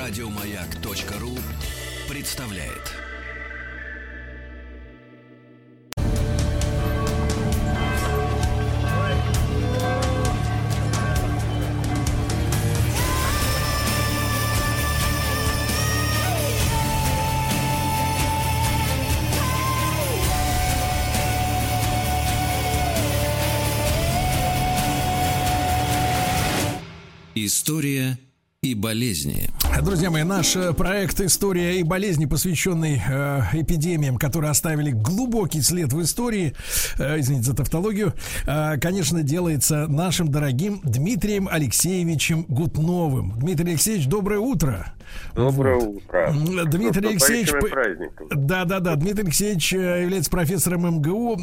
Радиомаяк.ру представляет. История и болезни. Друзья мои, наш э, проект «История и болезни», посвященный э, эпидемиям, которые оставили глубокий след в истории, э, извините за тавтологию, э, конечно, делается нашим дорогим Дмитрием Алексеевичем Гутновым. Дмитрий Алексеевич, доброе утро. Доброе вот. утро. Дмитрий Алексеевич... Да, да, да. Дмитрий Алексеевич э, является профессором МГУ,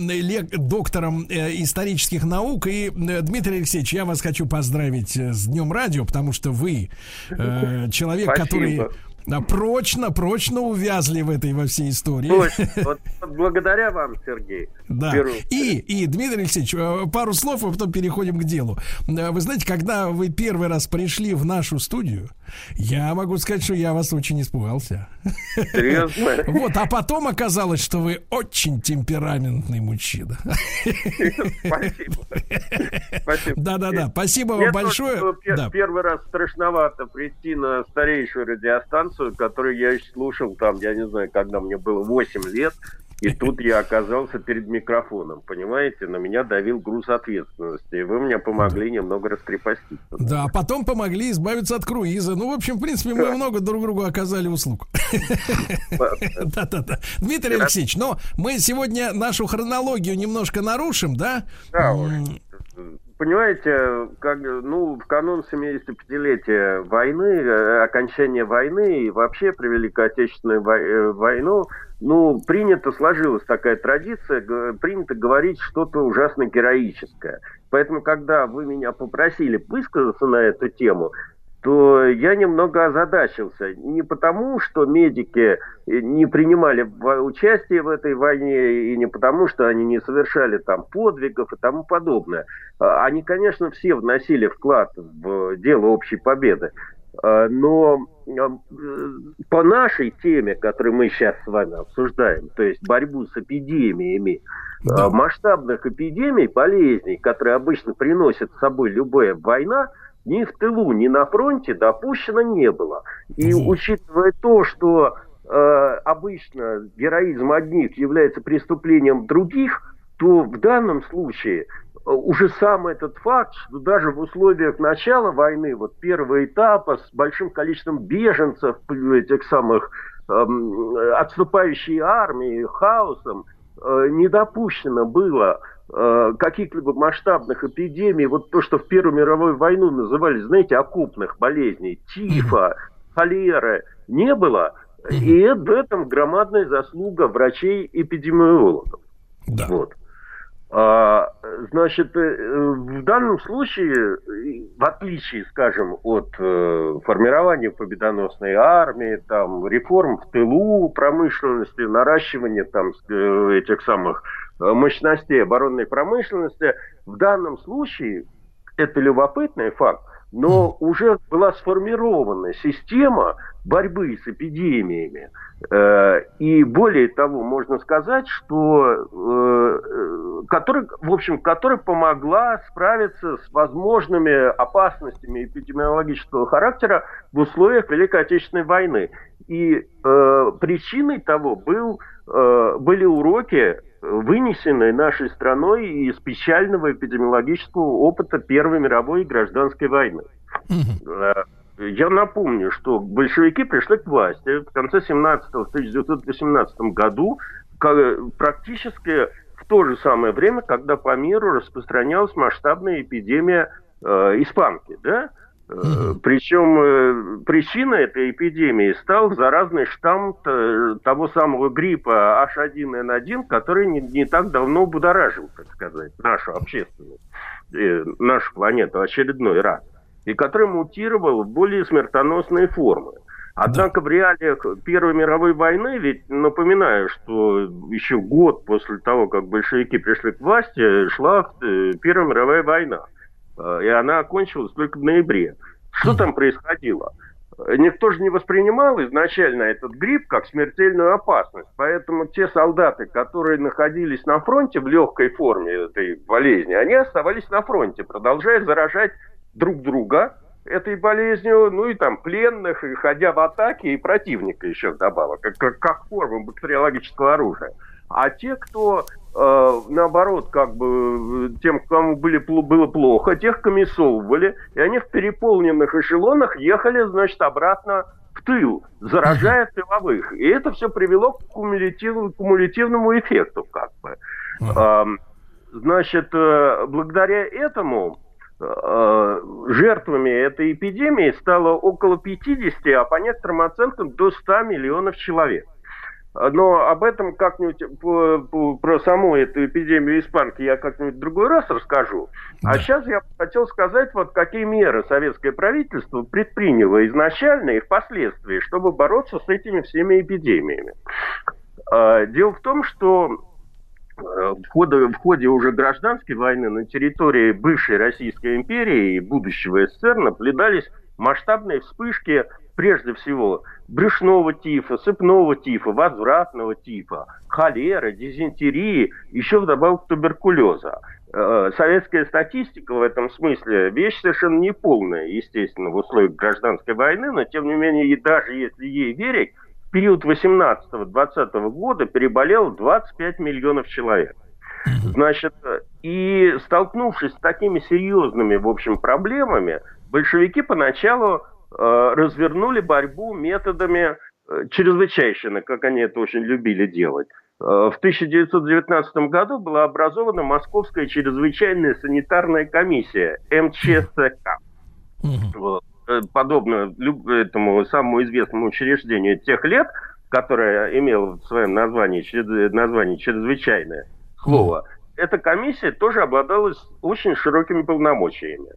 доктором э, исторических наук. И, э, Дмитрий Алексеевич, я вас хочу поздравить с Днем Радио, потому что вы э, человек, Спасибо. который да, прочно, прочно увязли в этой во всей истории. Точно. Вот, благодаря вам, Сергей. Да. И, и, Дмитрий Алексеевич, э, пару слов, а потом переходим к делу. Э, вы знаете, когда вы первый раз пришли в нашу студию, я могу сказать, что я вас очень испугался. Серьезно? Вот, а потом оказалось, что вы очень темпераментный мужчина. Спасибо. Спасибо. Да-да-да, спасибо вам большое. Первый раз страшновато прийти на старейшую радиостанцию станцию, которую я слушал там, я не знаю, когда мне было 8 лет, и тут я оказался перед микрофоном, понимаете? На меня давил груз ответственности. И вы мне помогли немного раскрепоститься. Да, а потом помогли избавиться от круиза. Ну, в общем, в принципе, мы много друг другу оказали услуг. Да-да-да. Дмитрий Алексеевич, но мы сегодня нашу хронологию немножко нарушим, да? Да, понимаете, как, ну, в канун 75-летия войны, э, окончания войны и вообще при Великой Отечественной э, войну, ну, принято, сложилась такая традиция, принято говорить что-то ужасно героическое. Поэтому, когда вы меня попросили высказаться на эту тему, то я немного озадачился. Не потому, что медики не принимали участие в этой войне, и не потому, что они не совершали там подвигов и тому подобное. А, они, конечно, все вносили вклад в дело общей победы. А, но по нашей теме, которую мы сейчас с вами обсуждаем, то есть борьбу с эпидемиями, да. масштабных эпидемий, болезней, которые обычно приносят с собой любая война – ни в тылу, ни на фронте допущено не было. И учитывая то, что э, обычно героизм одних является преступлением других, то в данном случае э, уже сам этот факт, что даже в условиях начала войны, вот первого этапа с большим количеством беженцев, этих самых эм, отступающей армии, хаосом, э, не допущено было Э, каких-либо масштабных эпидемий, вот то, что в Первую мировую войну называли, знаете, окупных болезней, тифа, холеры, не было. И в этом громадная заслуга врачей-эпидемиологов. Да. Вот. А, значит, э, в данном случае, в отличие, скажем, от э, формирования победоносной армии, там, реформ в тылу промышленности, наращивания там этих самых Э, мощностей оборонной промышленности. В данном случае это любопытный факт, но уже была сформирована система борьбы с эпидемиями. Э, и более того, можно сказать, что э, который, в общем, которая помогла справиться с возможными опасностями эпидемиологического характера в условиях Великой Отечественной войны. И э, причиной того был, э, были уроки вынесенной нашей страной из печального эпидемиологического опыта Первой мировой и гражданской войны. Э, я напомню, что большевики пришли к власти в конце 17-го, в 1918 году, практически в то же самое время, когда по миру распространялась масштабная эпидемия э, испанки, да? Угу. Причем э, причиной этой эпидемии стал заразный штамм того самого гриппа H1N1, который не, не так давно будоражил, так сказать, нашу общественность, э, нашу планету очередной раз, и который мутировал в более смертоносные формы. Однако в реалиях Первой мировой войны, ведь напоминаю, что еще год после того, как большевики пришли к власти, шла Первая мировая война. Э, и она окончилась только в ноябре. Что там происходило? никто же не воспринимал изначально этот грипп как смертельную опасность. Поэтому те солдаты, которые находились на фронте в легкой форме этой болезни, они оставались на фронте, продолжая заражать друг друга этой болезнью, ну и там пленных, и ходя в атаке, и противника еще вдобавок, как, как форма бактериологического оружия. А те, кто э, наоборот, как бы тем, кому были, было плохо, тех комиссовывали, и они в переполненных эшелонах ехали, значит, обратно в тыл, заражая тыловых. И это все привело к кумулятивному, кумулятивному эффекту, как бы. Значит, э, благодаря этому э, жертвами этой эпидемии стало около 50, а по некоторым оценкам до 100 миллионов человек. Но об этом как-нибудь про саму эту эпидемию испанки я как-нибудь в другой раз расскажу. А да. А сейчас я хотел сказать, вот какие меры советское правительство предприняло изначально и впоследствии, чтобы бороться с этими всеми эпидемиями. А, дело в том, что э, в ходе, в ходе уже гражданской войны на территории бывшей Российской империи и будущего СССР наблюдались масштабные вспышки прежде всего брюшного тифа, сыпного тифа, возвратного тифа, холеры, дизентерии, еще вдобавок туберкулеза. Э, советская статистика в этом смысле вещь совершенно неполная, естественно, в условиях гражданской войны, но тем не менее, и даже если ей верить, в период 18-20 года переболело 25 миллионов человек. Значит, и столкнувшись с такими серьезными, в общем, проблемами, большевики поначалу развернули борьбу методами э, чрезвычайщины, как они это очень любили делать. Э, в 1919 году была образована Московская чрезвычайная санитарная комиссия МЧСК. Вот. Подобно этому самому известному учреждению тех лет, которое имело в своем названии, названии чрезвычайное слово, эта комиссия тоже обладала очень широкими полномочиями.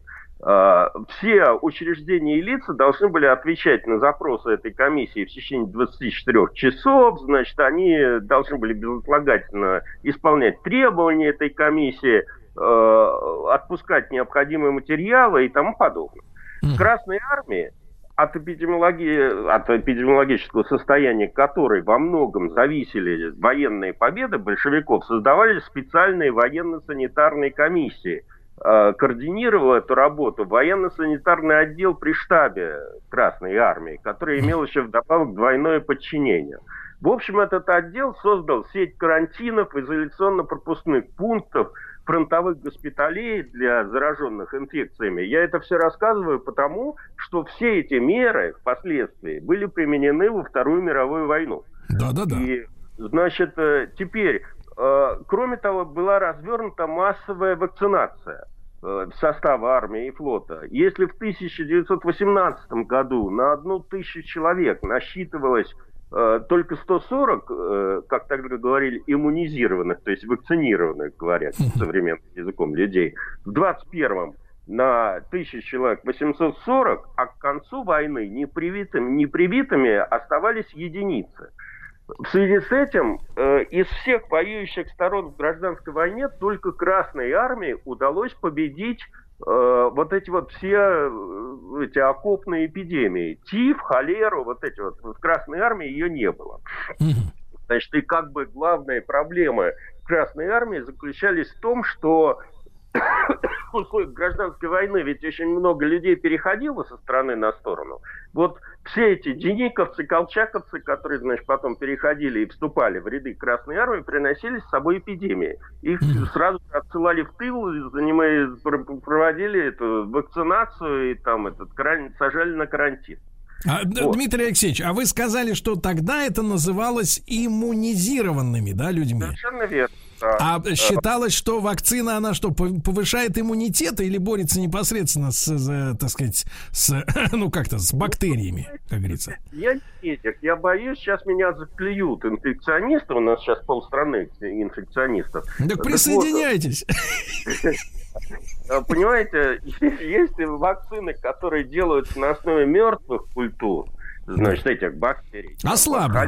А, все учреждения и лица должны были отвечать на запросы этой комиссии в течение 24 часов, значит, они должны были безотлагательно исполнять требования этой комиссии, а, отпускать необходимые материалы и тому подобное. В Красной армии от, эпидемиологии, от эпидемиологического состояния которой во многом зависели военные победы большевиков, создавались специальные военно-санитарные комиссии – Э, координировал эту работу военно-санитарный отдел при штабе Красной Армии, который имел еще вдобавок двойное подчинение. В общем, этот отдел создал сеть карантинов, изоляционно-пропускных пунктов, фронтовых госпиталей для зараженных инфекциями. Я это все рассказываю потому, что все эти меры впоследствии были применены во Вторую мировую войну. Да-да-да. И, значит, э, теперь Э, кроме того, была развернута массовая вакцинация э, состава армии и флота. Если в 1918 году на одну тысячу человек насчитывалось э, только 140, как тогда говорили, иммунизированных, то есть вакцинированных, говорят современным языком людей, в 21-м на тысячу человек 840, а к концу войны непривитыми, непривитыми оставались единицы. В связи с этим э, из всех воюющих сторон в гражданской войне только Красной Армии удалось победить э, вот эти вот все э, эти окопные эпидемии. Тиф, холеру, вот эти вот. В Красной Армии ее не было. Значит, и как бы главные проблемы Красной Армии заключались в том, что условиях гражданской войны ведь очень много людей переходило со стороны на сторону. Вот все эти дениковцы, колчаковцы, которые, значит, потом переходили и вступали в ряды Красной Армии, приносили с собой эпидемии. Их сразу отсылали в тыл, занимаясь, проводили эту вакцинацию и там этот, сажали на карантин. А, вот. Дмитрий Алексеевич, а вы сказали, что тогда это называлось иммунизированными, да, людьми? Совершенно верно. А считалось, что вакцина, она что, повышает иммунитет или борется непосредственно с, так сказать, с, ну как-то, с бактериями, как говорится? Я не медик, я боюсь, сейчас меня заклюют инфекционисты, у нас сейчас полстраны инфекционистов. Так присоединяйтесь. А, понимаете, есть вакцины, которые делаются на основе мертвых культур, значит, этих бактерий. А слабо.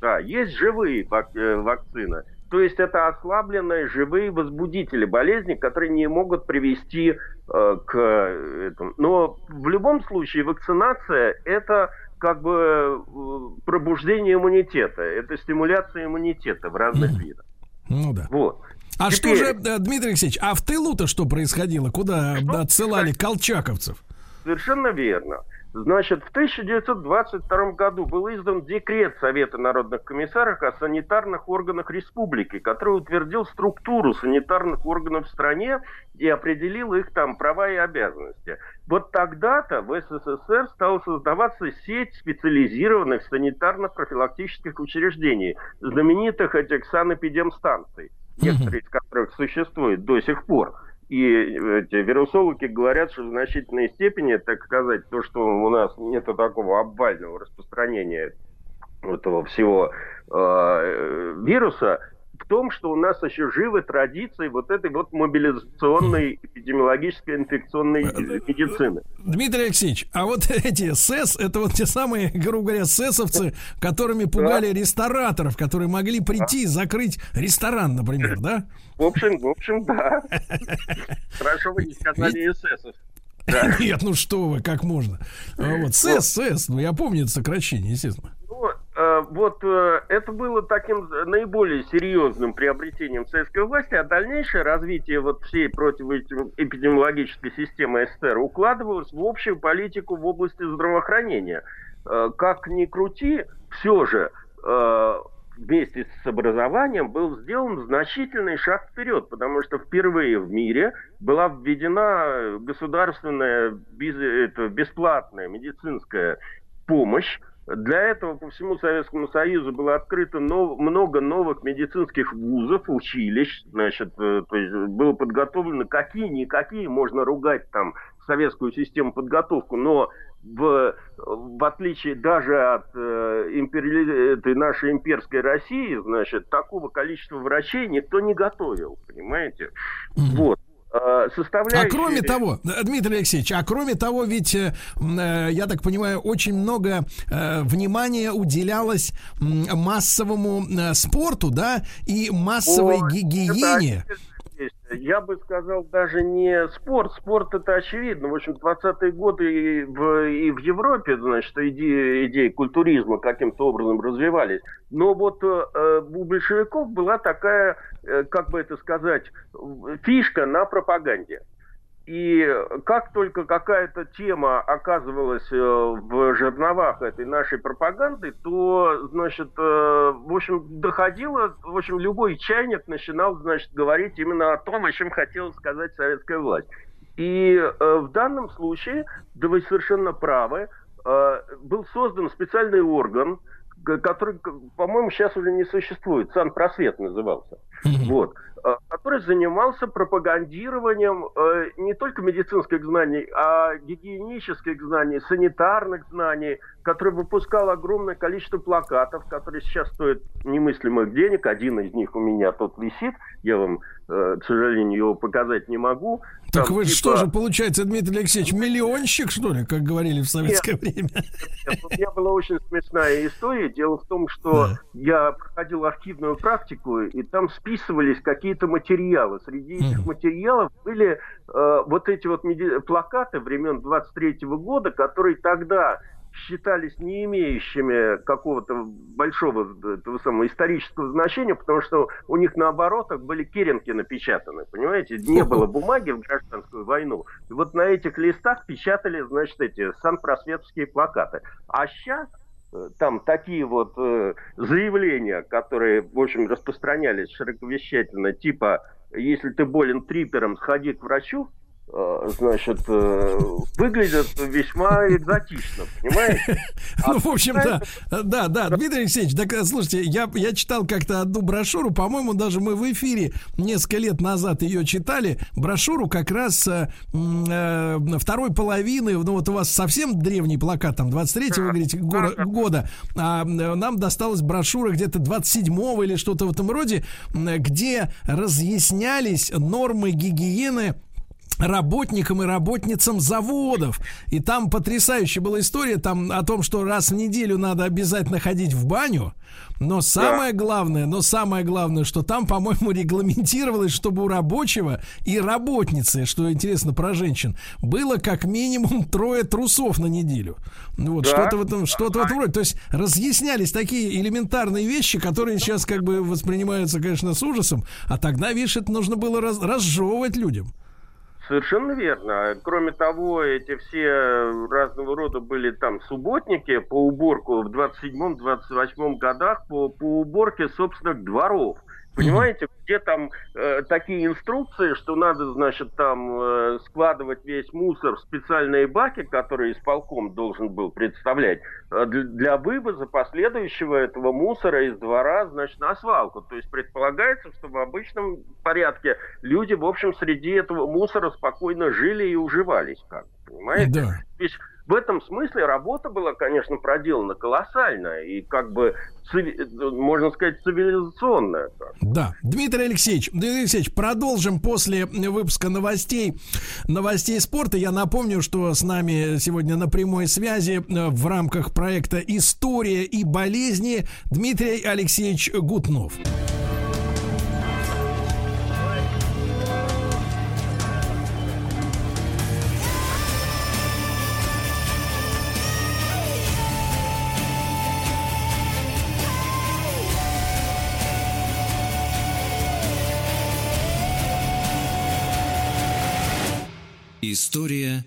Да, есть живые э, вакцины. То есть это ослабленные живые возбудители болезни, которые не могут привести э, к этому. Но в любом случае вакцинация это как бы э, пробуждение иммунитета, это стимуляция иммунитета в разных mm. видах. Ну да. Вот. А Теперь... что же, э, Дмитрий Алексеевич, а в тылу-то что происходило? Куда что? отсылали колчаковцев? Совершенно верно. Значит, в 1922 году был издан декрет Совета народных комиссаров о санитарных органах республики, который утвердил структуру санитарных органов в стране и определил их там права и обязанности. Вот тогда-то в СССР стала создаваться сеть специализированных санитарно-профилактических учреждений, знаменитых этих санэпидемстанций, некоторые из которых существуют до сих пор. И эти вирусологи говорят, что в значительной степени, так сказать, то, что у нас нет такого обвального распространения этого всего э, вируса, в том, что у нас еще живы традиции вот этой вот мобилизационной эпидемиологической инфекционной медицины. Дмитрий Алексеевич, а вот эти СЭС, это вот те самые, грубо говоря, СЭСовцы, которыми пугали да. рестораторов, которые могли прийти и закрыть ресторан, например, да? В общем, в общем, да. Хорошо вы не сказали ССов. Нет, ну что вы, как можно? А вот СЭС, СЭС, ну я помню это сокращение, естественно. Э, вот э, это было таким наиболее серьезным приобретением советской власти, а дальнейшее развитие вот всей противоэпидемиологической системы СССР укладывалось в общую политику в области здравоохранения. Э, как ни крути, все же вместе с образованием был сделан значительный шаг вперед, потому что впервые в мире была введена государственная бесплатная медицинская помощь. Для этого по всему Советскому Союзу было открыто нов, много новых медицинских вузов, училищ, значит, э, то есть было подготовлено какие-никакие, можно ругать там советскую систему подготовку, но в, в отличие даже от э, импери... этой нашей имперской России, значит, такого количества врачей никто не готовил, понимаете? Mm-hmm. Вот. А, составляющие... А кроме того, Дмитрий Алексеевич, а кроме того, ведь, э, э я так понимаю, очень много э, внимания уделялось массовому э, спорту, да, и массовой О, гигиене. Это я бы сказал, даже не спорт. Спорт это очевидно. В общем, 20-е годы и в, и в Европе, значит, идеи, идеи культуризма каким-то образом развивались. Но вот э, у большевиков была такая, э, как бы это сказать, фишка на пропаганде. И как только какая-то тема оказывалась э, в жерновах этой нашей пропаганды, то, значит, э, в общем, доходило, в общем, любой чайник начинал, значит, говорить именно о том, о чем хотела сказать советская власть. И э, в данном случае, да вы совершенно правы, был создан специальный орган, который, по-моему, сейчас уже не существует, Санпросвет назывался. Mm-hmm. Вот. Э, который занимался пропагандированием э, не только медицинских знаний, а гигиенических знаний, санитарных знаний, который выпускал огромное количество плакатов, которые сейчас стоят немыслимых денег. Один из них у меня тут висит, я вам, э, к сожалению, его показать не могу. Так Там, вы типа... что же, получается, Дмитрий Алексеевич, миллионщик, что ли, как говорили в советское нет, время? Нет, у меня была очень смешная история. Дело в том, что да. я проходил архивную практику, и там списывались какие-то материалы. Среди этих материалов были э, вот эти вот плакаты времен 23 -го года, которые тогда считались не имеющими какого-то большого этого самого исторического значения, потому что у них на оборотах были керенки напечатаны, понимаете? Не было бумаги в гражданскую войну. И вот на этих листах печатали, значит, эти санпросветские плакаты. А сейчас там такие вот э, заявления, которые, в общем, распространялись широковещательно, типа, если ты болен трипером, сходи к врачу, Э, значит, э, выглядят весьма экзотично, понимаете? Ну, в общем, да, да, да, Дмитрий Алексеевич, так, слушайте, я, я читал как-то одну брошюру, по-моему, даже мы в эфире несколько лет назад ее читали, брошюру как раз э, э, второй половины, ну вот у вас совсем древний плакат, там, 23-го, вы говорите, года, года, а нам досталась брошюра где-то 27-го или что-то в этом роде, где разъяснялись нормы гигиены работникам и работницам заводов. И там потрясающая была история там о том, что раз в неделю надо обязательно ходить в баню. Но самое да. главное, но самое главное, что там, по-моему, регламентировалось, чтобы у рабочего и работницы, что интересно про женщин, было как минимум трое трусов на неделю. Ну вот, да. что-то в этом, что-то в этом роде. То есть разъяснялись такие элементарные вещи, которые сейчас как бы воспринимаются, конечно, с ужасом, а тогда, видишь, это нужно было раз, разжевывать людям. Совершенно верно. Кроме того, эти все разного рода были там субботники по уборку в 27-28 годах по, по уборке собственных дворов. Понимаете, где там э, такие инструкции, что надо, значит, там э, складывать весь мусор в специальные баки, которые исполком должен был представлять, э, для, для вывоза последующего этого мусора из двора, значит, на свалку. То есть предполагается, что в обычном порядке люди, в общем, среди этого мусора спокойно жили и уживались, как понимаете? Да. То есть в этом смысле работа была, конечно, проделана колоссальная и как бы, можно сказать, цивилизационная. Да. Дмитрий Алексеевич, Дмитрий Алексеевич, продолжим после выпуска новостей, новостей спорта. Я напомню, что с нами сегодня на прямой связи э, в рамках проекта «История и болезни» Дмитрий Алексеевич Гутнов. История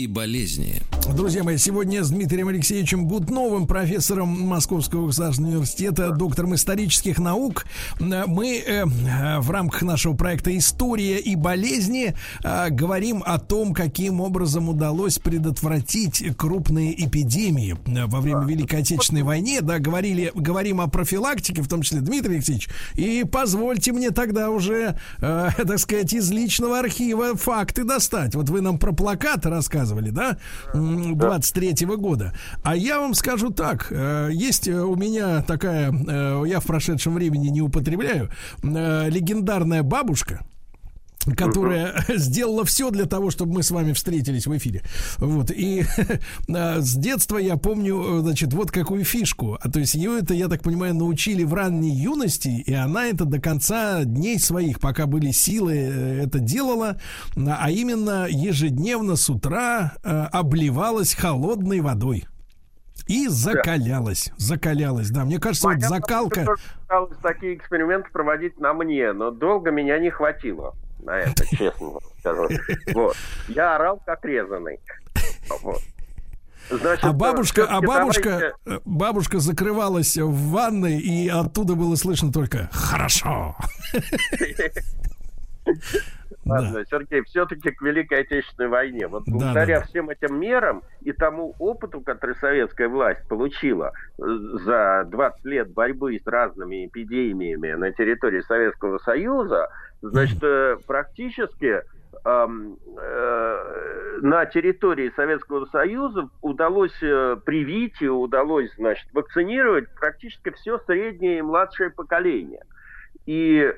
и болезни. Друзья мои, сегодня с Дмитрием Алексеевичем Гудновым, профессором Московского государственного университета, доктором исторических наук, мы э, в рамках нашего проекта «История и болезни» э, говорим о том, каким образом удалось предотвратить крупные эпидемии во время Великой Отечественной войны. Да, говорили, говорим о профилактике, в том числе Дмитрий Алексеевич. И позвольте мне тогда уже, э, так сказать, из личного архива факты достать. Вот вы нам про плакат рассказывали, да? 23-го года. А я вам скажу так, э, есть у меня такая, э, я в прошедшем времени не употребляю, э, легендарная бабушка, которая uh-huh. сделала все для того, чтобы мы с вами встретились в эфире. Вот. И с детства я помню, значит, вот какую фишку. А то есть ее это, я так понимаю, научили в ранней юности, и она это до конца дней своих, пока были силы, э, это делала, а именно ежедневно с утра э, обливалась холодной водой. И закалялась, закалялась, да. Мне кажется, Понятно, вот закалка... Такие эксперименты проводить на мне, но долго меня не хватило на это, честно скажу. Вот. Я орал как резанный. Вот. Значит, а бабушка, а бабушка, давайте... бабушка закрывалась в ванной, и оттуда было слышно только «хорошо». Ладно, да. Сергей, все-таки к Великой Отечественной войне. Вот благодаря да, да. всем этим мерам и тому опыту, который советская власть получила э, за 20 лет борьбы с разными эпидемиями на территории Советского Союза, значит, э, практически э, на территории Советского Союза удалось э, привить и удалось, значит, вакцинировать практически все среднее и младшее поколение. И,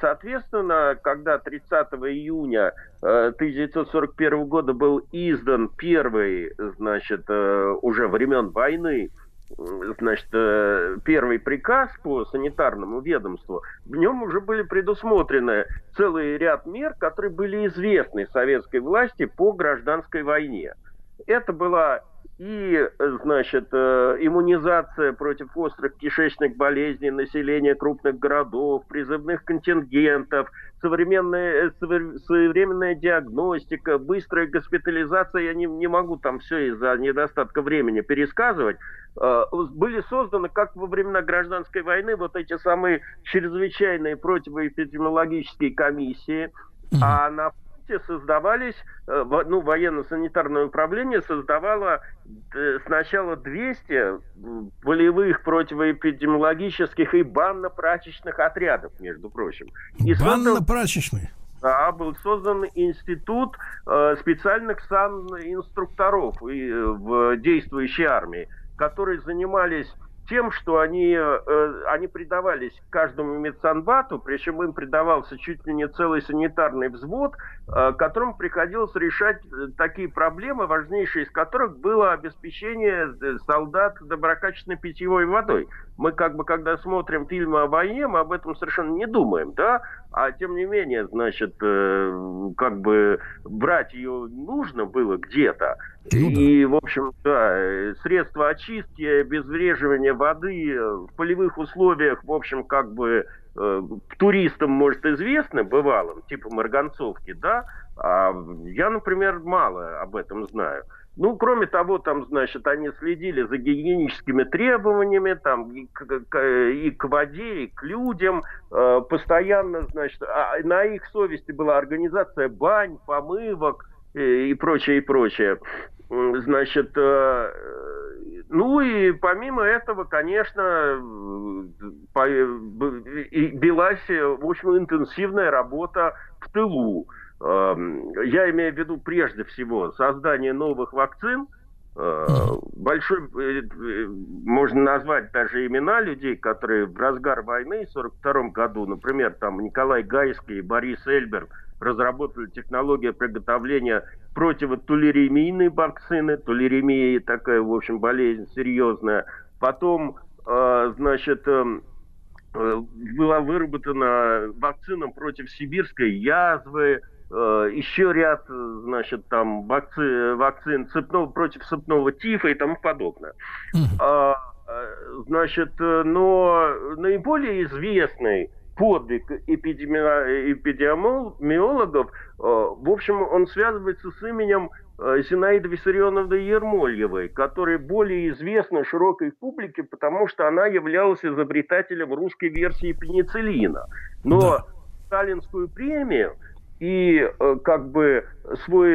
соответственно, когда 30 июня 1941 года был издан первый, значит, уже времен войны значит, э, первый приказ по санитарному ведомству, в нем уже были предусмотрены целый ряд мер, которые были известны советской власти по гражданской войне. Это была и, значит, э, иммунизация против острых кишечных болезней населения крупных городов, призывных контингентов, современная, э, своевременная диагностика, быстрая госпитализация, я не, не могу там все из-за недостатка времени пересказывать, э, были созданы, как во времена гражданской войны, вот эти самые чрезвычайные противоэпидемиологические комиссии, а на месте создавались, э, ну, военно-санитарное управление создавало э, сначала 200 полевых противоэпидемиологических и банно-прачечных отрядов, между прочим. Банно-прачечные? Да, был создан институт э, специальных сан-инструкторов и, э, в действующей армии, которые занимались тем, что они, э, они предавались каждому медсанбату, причем им предавался чуть ли не целый санитарный взвод, э, которому приходилось решать э, такие проблемы, важнейшие из которых было обеспечение э, солдат доброкачественной питьевой водой. Мы как бы, когда смотрим фильмы о войне, мы об этом совершенно не думаем, да, а тем не менее, значит, э, как бы брать ее нужно было где-то. Ну, и, в общем, да, средства очистки, обезвреживания воды в полевых условиях, в общем, как бы э, туристам, может, известны, бывалым, типа марганцовки, да, а я, например, мало об этом знаю. Ну, кроме того, там, значит, они следили за гигиеническими требованиями, там, и к, и к воде, и к людям, э, постоянно, значит, а на их совести была организация бань, помывок, и прочее, и прочее. Значит, э, ну и помимо этого, конечно, велась, в общем, интенсивная работа в тылу. Эм, я имею в виду прежде всего создание новых вакцин, э, большой, э, можно назвать даже имена людей, которые в разгар войны в 1942 году, например, там Николай Гайский и Борис Эльберг, разработали технологию приготовления противотулеремийной вакцины. Тулеремия такая, в общем, болезнь серьезная. Потом, э, значит, э, э, была выработана вакцина против сибирской язвы, еще ряд, значит, там вакци, вакцин цепного, против цепного тифа и тому подобное. А, значит, но наиболее известный подвиг эпидемиологов, э, в общем, он связывается с именем э, Зинаиды Виссарионовны Ермольевой, которая более известна широкой публике, потому что она являлась изобретателем русской версии пенициллина. Но да. сталинскую премию и э, как бы свой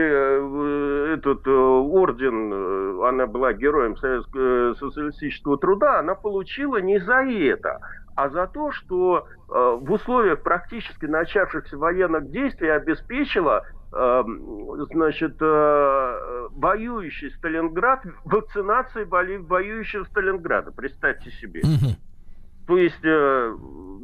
этот орден, она была героем социалистического труда, она получила не за это, а за то, что э, в условиях практически начавшихся военных действий обеспечила э, значит, э, воюющий Сталинград вакцинацией воюющего Сталинграда. Представьте себе. Угу. То есть, э,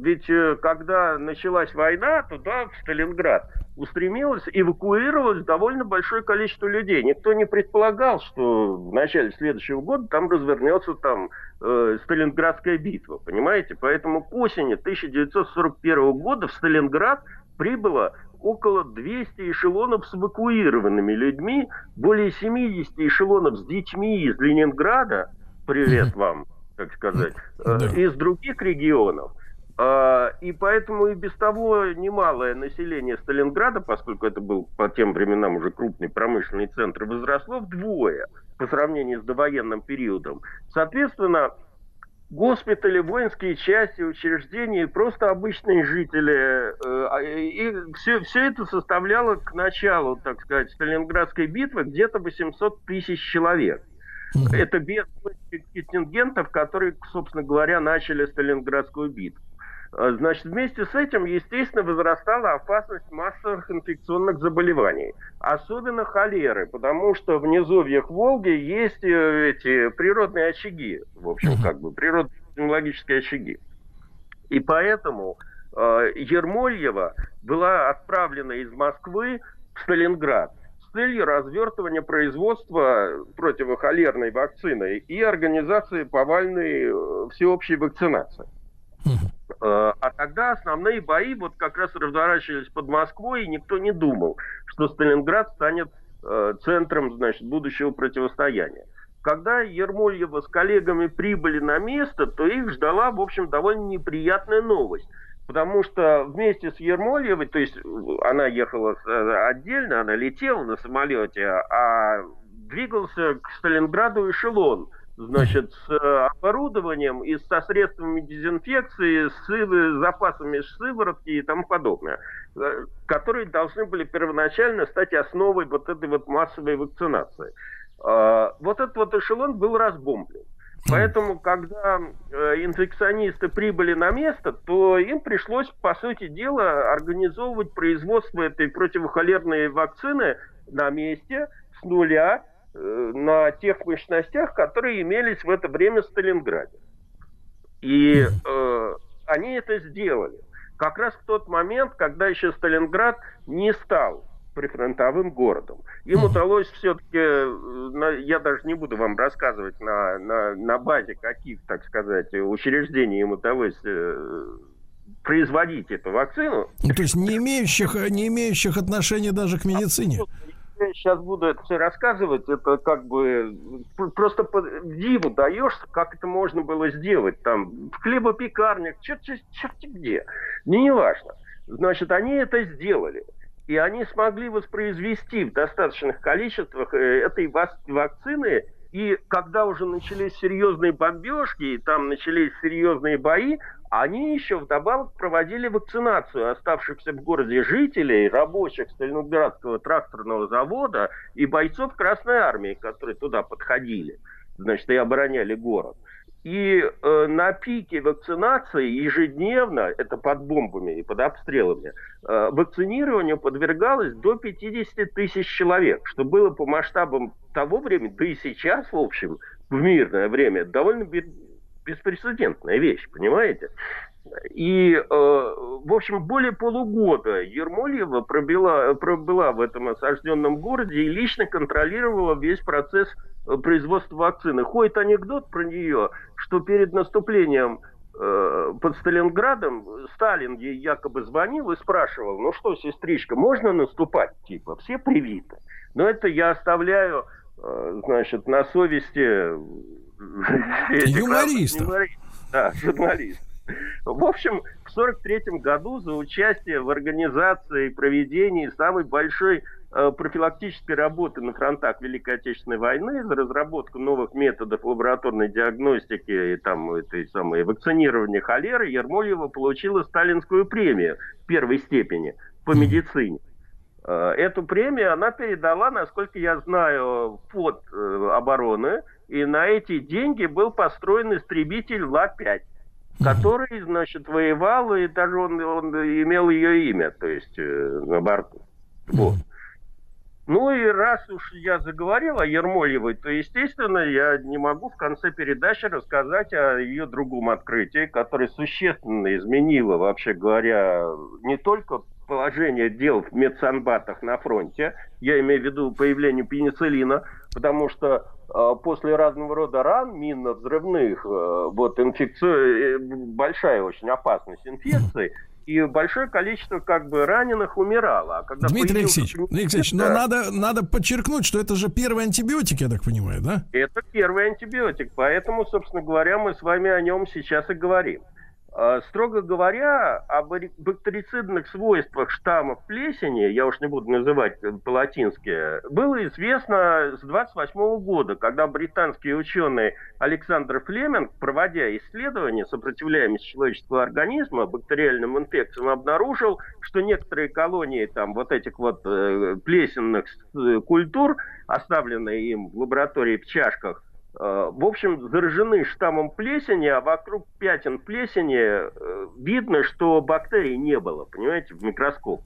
ведь э, когда началась война, туда, в Сталинград, устремилось, эвакуировалось довольно большое количество людей. Никто не предполагал, что в начале следующего года там развернется там э, Сталинградская битва, понимаете? Поэтому к осени 1941 года в Сталинград прибыло около 200 эшелонов с эвакуированными людьми, более 70 эшелонов с детьми из Ленинграда, привет вам, так сказать, э, из других регионов. А, и поэтому и без того немалое население Сталинграда, поскольку это был по тем временам уже крупный промышленный центр, возросло вдвое по сравнению с довоенным периодом. Соответственно, госпитали, воинские части, учреждения, просто обычные жители. Э, а, и все, все это составляло к началу, так сказать, Сталинградской битвы где-то 800 тысяч человек. Это без контингентов, которые, собственно говоря, начали Сталинградскую битву. А, значит, вместе с этим, естественно, возрастала опасность массовых инфекционных заболеваний, особенно холеры, потому что в низовьях Волги есть э, эти природные очаги, в общем, как бы природные технологические очаги. И поэтому э, Ермольева была отправлена из Москвы в Сталинград с целью развертывания производства противохолерной вакцины и организации повальной э, всеобщей вакцинации. А тогда основные бои вот как раз разворачивались под Москвой, и никто не думал, что Сталинград станет э, центром, значит, будущего противостояния. Когда Ермольева с коллегами прибыли на место, то их ждала, в общем, довольно неприятная новость. Потому что вместе с Ермольевой, то есть она ехала э, отдельно, она летела на самолете, а двигался к Сталинграду эшелон – значит, с э, оборудованием и со средствами дезинфекции, с запасами сыворотки и тому подобное, э, которые должны были первоначально стать основой вот этой вот массовой вакцинации. А, вот этот вот эшелон был разбомблен. Поэтому, когда э, инфекционисты прибыли на место, то им пришлось, по сути дела, организовывать производство этой противохолерной вакцины на месте с нуля на тех мощностях, которые имелись в это время в Сталинграде. И э, они это сделали. Как раз в тот момент, когда еще Сталинград не стал прифронтовым городом. Им удалось все-таки, э, я даже не буду вам рассказывать на, на, на базе каких, так сказать, учреждений им удалось э, производить эту вакцину. Ну, то есть не имеющих, не имеющих отношения даже к медицине. Я сейчас буду это все рассказывать, это как бы просто по диву даешься, как это можно было сделать там в хлебопекарнях, черт, черт, черт где, не, не важно. Значит, они это сделали и они смогли воспроизвести в достаточных количествах э, этой вакцины. И когда уже начались серьезные бомбежки, и там начались серьезные бои, они еще вдобавок проводили вакцинацию оставшихся в городе жителей, рабочих Сталинградского тракторного завода и бойцов Красной Армии, которые туда подходили, значит, и обороняли город. И э, на пике вакцинации ежедневно, это под бомбами и под обстрелами, э, вакцинированию подвергалось до 50 тысяч человек, что было по масштабам того времени, да и сейчас, в общем, в мирное время, довольно беспрецедентная вещь, понимаете? И, э, в общем, более полугода Ермольева пробила, пробыла в этом осажденном городе и лично контролировала весь процесс э, производства вакцины. Ходит анекдот про нее, что перед наступлением э, под Сталинградом Сталин ей якобы звонил и спрашивал, ну что, сестричка, можно наступать? Типа, все привиты. Но это я оставляю, э, значит, на совести... Юмористов. Да, журналист. В общем, в 1943 году за участие в организации и проведении самой большой э, профилактической работы на фронтах Великой Отечественной войны, за разработку новых методов лабораторной диагностики и там этой самой вакцинирования холеры, Ермольева получила сталинскую премию первой степени по медицине. Э, эту премию она передала, насколько я знаю, под э, обороны, и на эти деньги был построен истребитель Ла-5 который, значит, воевал, и даже он, он имел ее имя, то есть э, на борту. Вот. Ну и раз уж я заговорил о Ермолевой, то, естественно, я не могу в конце передачи рассказать о ее другом открытии, которое существенно изменило, вообще говоря, не только положение дел в медсанбатах на фронте, я имею в виду появление пенициллина, потому что э, после разного рода ран, минно-взрывных, э, вот инфекция, э, большая очень опасность инфекции, и большое количество как бы раненых умирало. А когда Дмитрий Алексеевич, Дмитрий Алексеевич, да, но надо, надо подчеркнуть, что это же первый антибиотик, я так понимаю, да? Это первый антибиотик, поэтому, собственно говоря, мы с вами о нем сейчас и говорим. А, строго говоря, об бактерицидных свойствах штаммов плесени, я уж не буду называть по-латински, было известно с 28 года, когда британский ученый Александр Флеминг, проводя исследования сопротивляемости человеческого организма бактериальным инфекциям, обнаружил, что некоторые колонии там вот этих вот э, плесенных э, культур, оставленные им в лаборатории в чашках, Э, в общем, заражены штаммом плесени, а вокруг пятен плесени э, видно, что бактерий не было, понимаете, в микроскоп.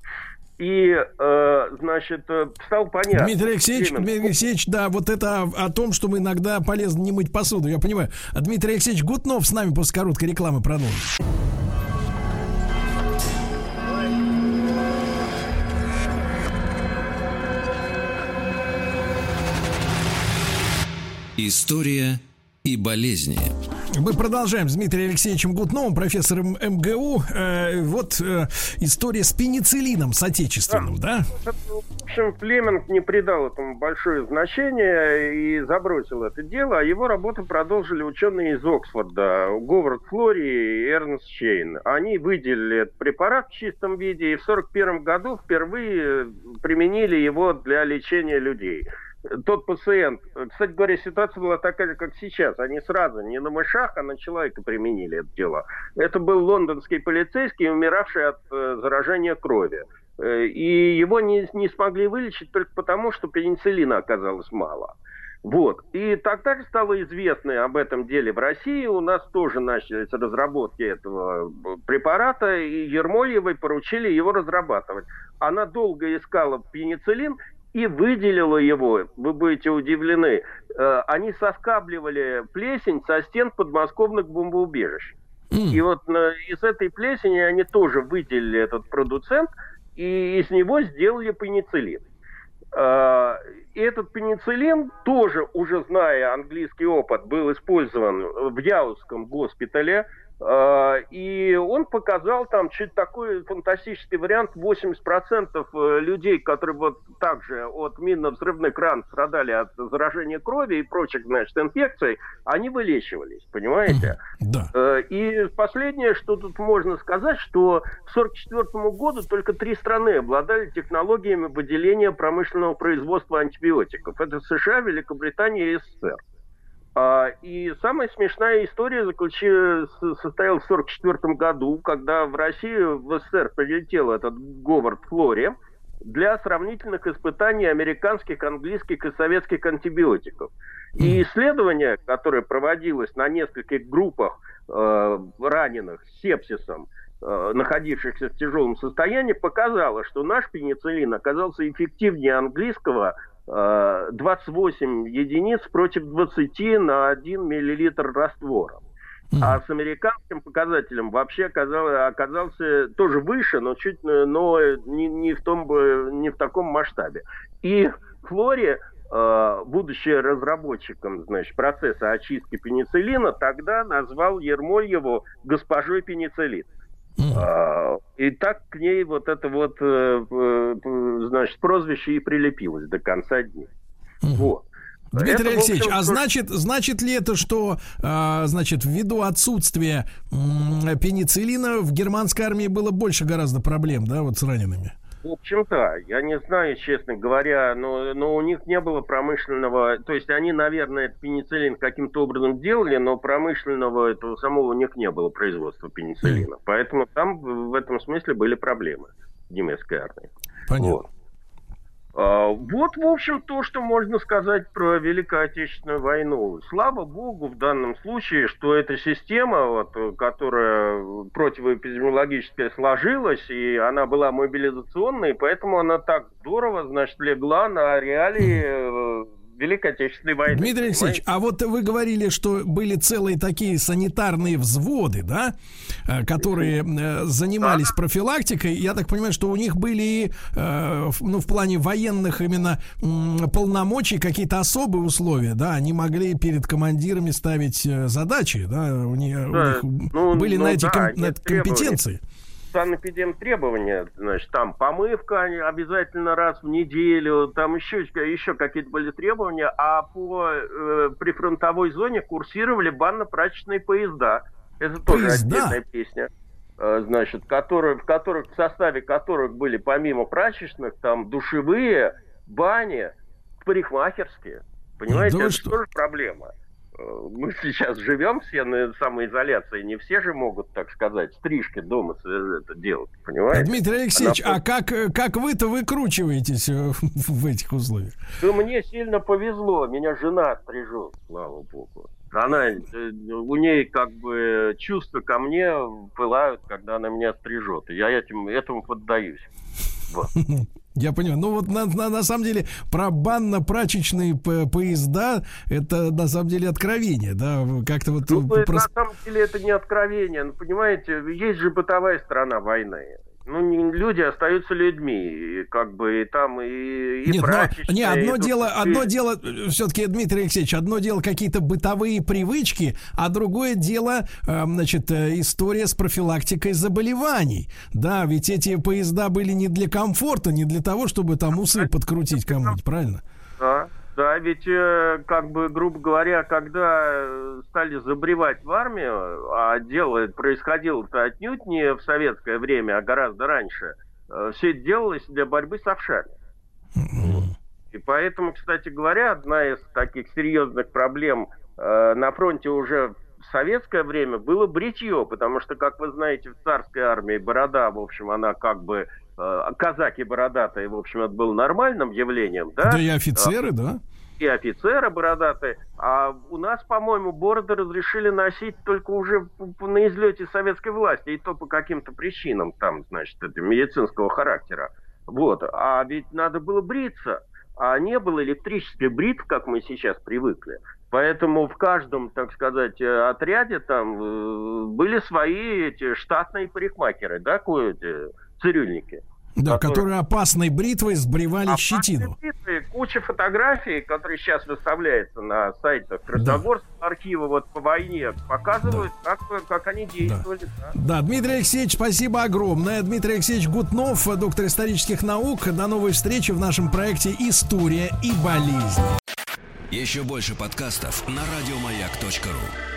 И, э, значит, стал понятно. Дмитрий Алексеевич, время... Дмитрий Алексеевич, да, вот это о, о том, что мы иногда полезно не мыть посуду, я понимаю. Дмитрий Алексеевич Гутнов с нами после короткой рекламы продолжит. История и болезни. Мы продолжаем с Дмитрием Алексеевичем Гутновым, профессором МГУ. Э, вот э, история с пенициллином, с отечественным, да? да? В общем, Флеминг не придал этому большое значение и забросил это дело, а его работу продолжили ученые из Оксфорда, Говард Флори и Эрнст Чейн. Они выделили этот препарат в чистом виде и в 1941 году впервые применили его для лечения людей тот пациент, кстати говоря, ситуация была такая, как сейчас. Они сразу не на мышах, а на человека применили это дело. Это был лондонский полицейский, умиравший от э, заражения крови. Э, и его не, не смогли вылечить только потому, что пенициллина оказалось мало. Вот. И тогда стало известно об этом деле в России. У нас тоже начались разработки этого э, препарата, и Ермольевой поручили его разрабатывать. Она долго искала пенициллин, и выделила его, вы будете удивлены, э, они соскабливали плесень со стен подмосковных бомбоубежищ. Mm. И вот из этой плесени они тоже выделили этот продуцент, и из него сделали пенициллин. А, и этот пенициллин тоже, уже зная английский опыт, был использован в Яузском госпитале – и он показал там чуть такой фантастический вариант. 80% э, людей, которые вот также от минно-взрывных ран страдали от заражения крови и прочих, значит, инфекций, они вылечивались, понимаете? Да. Э, и последнее, что тут можно сказать, что к 1944 году только три страны обладали технологиями выделения промышленного производства антибиотиков. Это США, Великобритания и СССР. А, и самая смешная история заключилась, состоялась в 1944 году, когда в Россию, в СССР прилетел этот Говард Флори для сравнительных испытаний американских, английских и советских антибиотиков. И исследование, которое проводилось на нескольких группах э, раненых с сепсисом, э, находившихся в тяжелом состоянии, показало, что наш пенициллин оказался эффективнее английского 28 единиц против 20 на 1 миллилитр раствора. А с американским показателем вообще оказался, оказался тоже выше, но чуть, но не, не в том, не в таком масштабе. И Флори, э, будучи разработчиком, значит, процесса очистки пенициллина, тогда назвал Ермольеву госпожой пенициллин. А, и так к ней вот это вот, э, э, значит, прозвище и прилепилось до конца дней. Вот. Дмитрий это, Алексеевич, общем, а значит, значит ли это, что, а, значит, ввиду отсутствия пенициллина в германской армии было больше гораздо проблем, да, вот с ранеными? В общем-то, я не знаю, честно говоря, но, но у них не было промышленного, то есть они, наверное, этот пенициллин каким-то образом делали, но промышленного этого самого у них не было производства пенициллина. Поэтому там в этом смысле были проблемы в немецкой армии. Понятно. Вот. А, вот, в общем, то, что можно сказать про Великую Отечественную войну. Слава богу, в данном случае, что эта система, вот, которая противоэпидемиологическая сложилась, и она была мобилизационной, поэтому она так здорово, значит, легла на реалии Великой Отечественной войны. Дмитрий Алексеевич, а вот вы говорили, что были целые такие санитарные взводы, да, э, которые э, занимались да. профилактикой. Я так понимаю, что у них были, э, ну, в плане военных именно полномочий какие-то особые условия, да, они могли перед командирами ставить задачи, да, у них, да. У них ну, были ну, на эти да, ком, компетенции. Требования требования, значит, там помывка обязательно раз в неделю, там еще, еще какие-то были требования, а по э, прифронтовой зоне курсировали банно-прачечные поезда. Это тоже поезда? отдельная песня. Э, значит, которые, в которых, в составе которых были помимо прачечных, там душевые, бани, парикмахерские. Понимаете, да это что? тоже проблема. Мы сейчас живем все на самоизоляции, не все же могут, так сказать, стрижки дома это делать, понимаете? Дмитрий Алексеевич, Она... а как, как вы-то выкручиваетесь э, в этих условиях? Да мне сильно повезло, меня жена стрижет, слава богу. Она, э, у ней как бы чувства ко мне пылают, когда она меня стрижет. И я этим, этому поддаюсь. Вот. Я понимаю. Ну вот на, на, на самом деле про банно-прачечные поезда это на самом деле откровение, да? Как-то вот... Ну, прос... На самом деле это не откровение. Ну, понимаете, есть же бытовая сторона войны ну, люди остаются людьми, и как бы и там и, и Нет, но, не, одно и дело, тут... одно дело, э, все-таки, Дмитрий Алексеевич, одно дело какие-то бытовые привычки, а другое дело, э, значит, э, история с профилактикой заболеваний. Да, ведь эти поезда были не для комфорта, не для того, чтобы там усы подкрутить кому-нибудь, правильно? Да. Да, ведь, э, как бы, грубо говоря, когда э, стали забревать в армию, а дело происходило-то отнюдь не в советское время, а гораздо раньше, э, все это делалось для борьбы с овшами. И поэтому, кстати говоря, одна из таких серьезных проблем на фронте уже в советское время было бритье, потому что, как вы знаете, в царской армии борода, в общем, она как бы казаки бородатые, в общем, это было нормальным явлением, да? Да и офицеры, да? И офицеры бородатые. А у нас, по-моему, бороды разрешили носить только уже на излете советской власти, и то по каким-то причинам, там, значит, это медицинского характера. Вот. А ведь надо было бриться, а не было электрической бритв, как мы сейчас привыкли. Поэтому в каждом, так сказать, э, отряде там э, были свои эти штатные парикмахеры, да, кое цирюльники. Да, которые, которые опасной бритвой сбривали опасной щетину. Бритвой, куча фотографий, которые сейчас выставляются на сайтах Красногорского да. архива вот по войне, показывают, да. как, как они действовали. Да. Да. да, Дмитрий Алексеевич, спасибо огромное. Дмитрий Алексеевич Гутнов, доктор исторических наук. До новой встречи в нашем проекте «История и болезнь». Еще больше подкастов на радиомаяк.ру